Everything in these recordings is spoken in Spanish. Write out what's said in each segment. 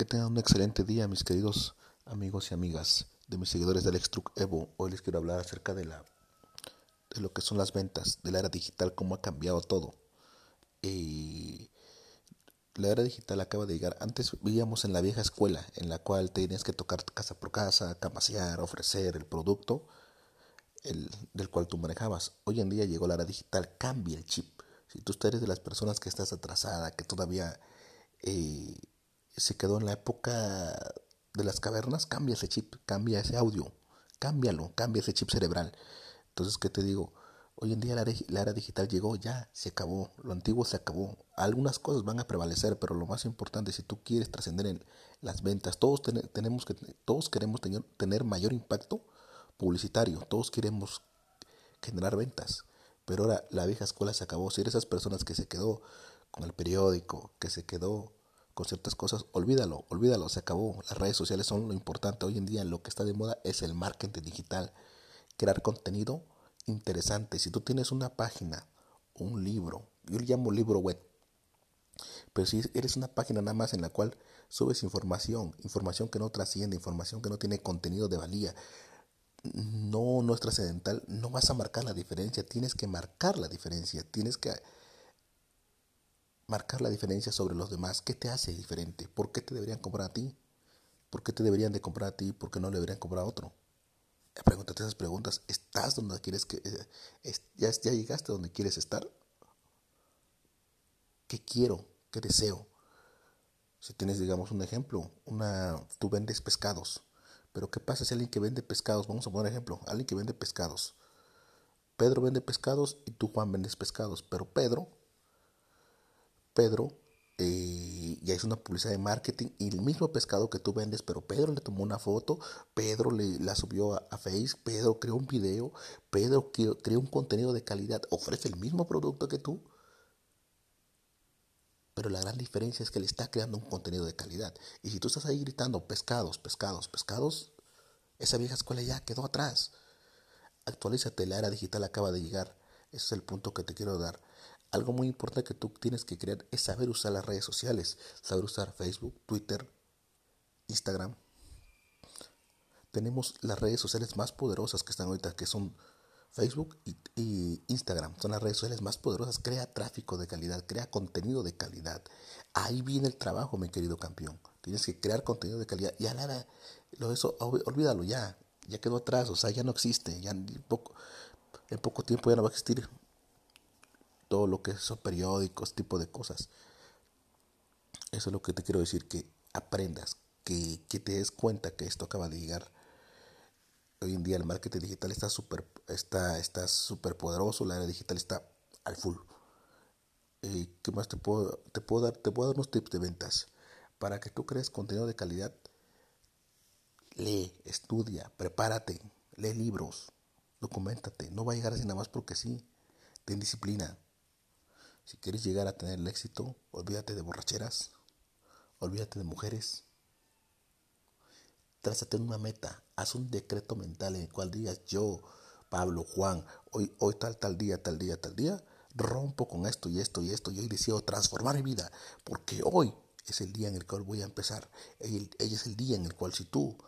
Que tengan un excelente día, mis queridos amigos y amigas de mis seguidores del Extruc Evo. Hoy les quiero hablar acerca de la de lo que son las ventas, de la era digital, cómo ha cambiado todo. La era digital acaba de llegar. Antes vivíamos en la vieja escuela, en la cual tenías que tocar casa por casa, camasear, ofrecer el producto el, del cual tú manejabas. Hoy en día llegó la era digital, cambia el chip. Si tú eres de las personas que estás atrasada, que todavía eh, se quedó en la época de las cavernas, cambia ese chip, cambia ese audio, cámbialo, cambia ese chip cerebral. Entonces, ¿qué te digo? Hoy en día la, era digital llegó, ya se acabó, lo antiguo se acabó. Algunas cosas van a prevalecer, pero lo más importante, si tú quieres trascender en las ventas, todos tenemos que, todos queremos tener, tener mayor impacto publicitario, todos queremos generar ventas. Pero ahora la vieja escuela se acabó. Si eres esas personas que se quedó con el periódico, que se quedó con ciertas cosas, olvídalo, olvídalo, se acabó. Las redes sociales son lo importante. Hoy en día lo que está de moda es el marketing digital. Crear contenido interesante. Si tú tienes una página, un libro, yo le llamo libro web, pero si eres una página nada más en la cual subes información, información que no trasciende, información que no tiene contenido de valía, no, no es trascendental, no vas a marcar la diferencia, tienes que marcar la diferencia, tienes que marcar la diferencia sobre los demás. ¿Qué te hace diferente? ¿Por qué te deberían comprar a ti? ¿Por qué te deberían de comprar a ti? ¿Por qué no le deberían comprar a otro? Pregúntate esas preguntas. ¿Estás donde quieres que... Eh, ya, ya llegaste donde quieres estar? ¿Qué quiero? ¿Qué deseo? Si tienes, digamos, un ejemplo, una, tú vendes pescados pero ¿qué pasa si alguien que vende pescados, vamos a poner ejemplo, alguien que vende pescados. Pedro vende pescados y tú Juan vendes pescados, pero Pedro, Pedro eh, ya hizo una publicidad de marketing y el mismo pescado que tú vendes, pero Pedro le tomó una foto, Pedro le, la subió a, a Facebook, Pedro creó un video, Pedro creó un contenido de calidad, ofrece el mismo producto que tú, pero la gran diferencia es que le está creando un contenido de calidad. Y si tú estás ahí gritando pescados, pescados, pescados, esa vieja escuela ya quedó atrás. Actualízate, la era digital acaba de llegar. Ese es el punto que te quiero dar. Algo muy importante que tú tienes que crear es saber usar las redes sociales, saber usar Facebook, Twitter, Instagram. Tenemos las redes sociales más poderosas que están ahorita, que son Facebook y, Instagram son las redes sociales más poderosas. Crea tráfico de calidad, crea contenido de calidad. Ahí viene el trabajo, mi querido campeón. Tienes que crear contenido de calidad. Y a nada, lo eso, olvídalo ya. Ya quedó atrás, o sea, ya no existe. Ya en poco tiempo ya no va a existir todo lo que son periódicos, tipo de cosas. Eso es lo que te quiero decir, que aprendas, que, que te des cuenta que esto acaba de llegar hoy en día el marketing digital está súper está, está super poderoso, la era digital está al full. Eh, ¿Qué más te puedo, te puedo dar? Te puedo dar unos tips de ventas. Para que tú crees contenido de calidad, lee, estudia, prepárate, lee libros, documentate. No va a llegar así nada más porque sí. Ten disciplina. Si quieres llegar a tener el éxito, olvídate de borracheras, olvídate de mujeres, Trázate una meta, haz un decreto mental en el cual digas yo, Pablo, Juan, hoy, hoy tal, tal día, tal día, tal día, rompo con esto y esto y esto y hoy decido transformar mi vida, porque hoy es el día en el cual voy a empezar. Ella es el día en el cual si tú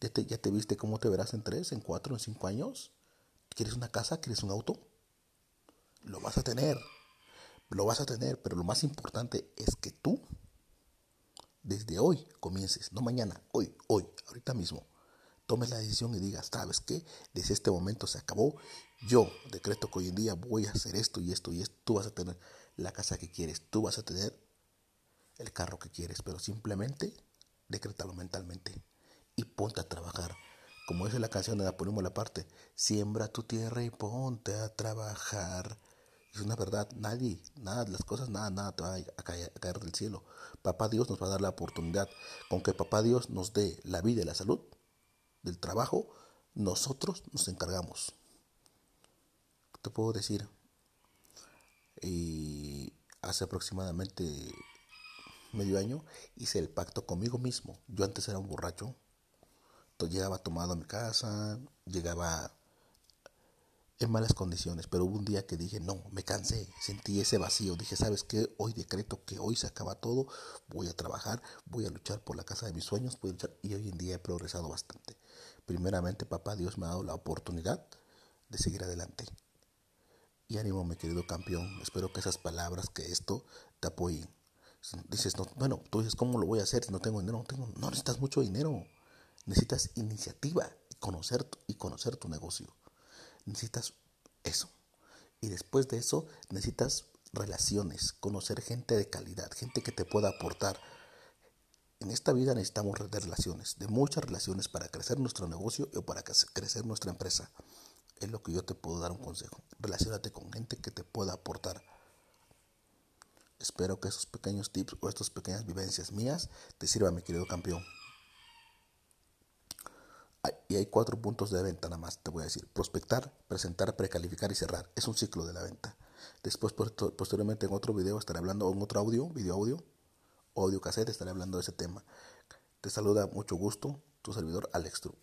ya te, ya te viste cómo te verás en tres, en cuatro, en cinco años, ¿quieres una casa? ¿Quieres un auto? Lo vas a tener, lo vas a tener, pero lo más importante es que tú desde hoy comiences, no mañana, hoy, hoy, ahorita mismo, tomes la decisión y digas, ¿sabes qué? Desde este momento se acabó. Yo decreto que hoy en día voy a hacer esto y esto y esto. Tú vas a tener la casa que quieres, tú vas a tener el carro que quieres, pero simplemente decrétalo mentalmente y ponte a trabajar. Como dice la canción de Napoleón parte siembra tu tierra y ponte a trabajar. Es una verdad, nadie, nada, las cosas, nada, nada te va a caer, del cielo. Papá Dios nos va a dar la oportunidad. Con que Papá Dios nos dé la vida y la salud del trabajo, nosotros nos encargamos. Te puedo decir, y hace aproximadamente medio año hice el pacto conmigo mismo. Yo antes era un borracho, llegaba tomado a mi casa, llegaba en malas condiciones, pero hubo un día que dije, no, me cansé, sentí ese vacío, dije, ¿sabes qué? Hoy decreto que hoy se acaba todo, voy a trabajar, voy a luchar por la casa de mis sueños, voy a luchar, y hoy en día he progresado bastante. Primeramente, papá Dios me ha dado la oportunidad de seguir adelante. Y ánimo, mi querido campeón, espero que esas palabras, que esto te apoyen. Dices, no, bueno, tú dices, ¿cómo lo voy a hacer si no tengo dinero? No, tengo, no necesitas mucho dinero, necesitas iniciativa y conocer, y conocer tu negocio necesitas eso. Y después de eso necesitas relaciones, conocer gente de calidad, gente que te pueda aportar. En esta vida necesitamos de relaciones, de muchas relaciones para crecer nuestro negocio o para crecer nuestra empresa. Es lo que yo te puedo dar un consejo. Relacionate con gente que te pueda aportar. Espero que esos pequeños tips o estas pequeñas vivencias mías te sirvan, mi querido campeón. Y hay cuatro puntos de venta nada más, te voy a decir. Prospectar, presentar, precalificar y cerrar. Es un ciclo de la venta. Después, posteriormente, en otro video estaré hablando, en otro audio, video audio, audio cassette, estaré hablando de ese tema. Te saluda mucho gusto, tu servidor Alex True.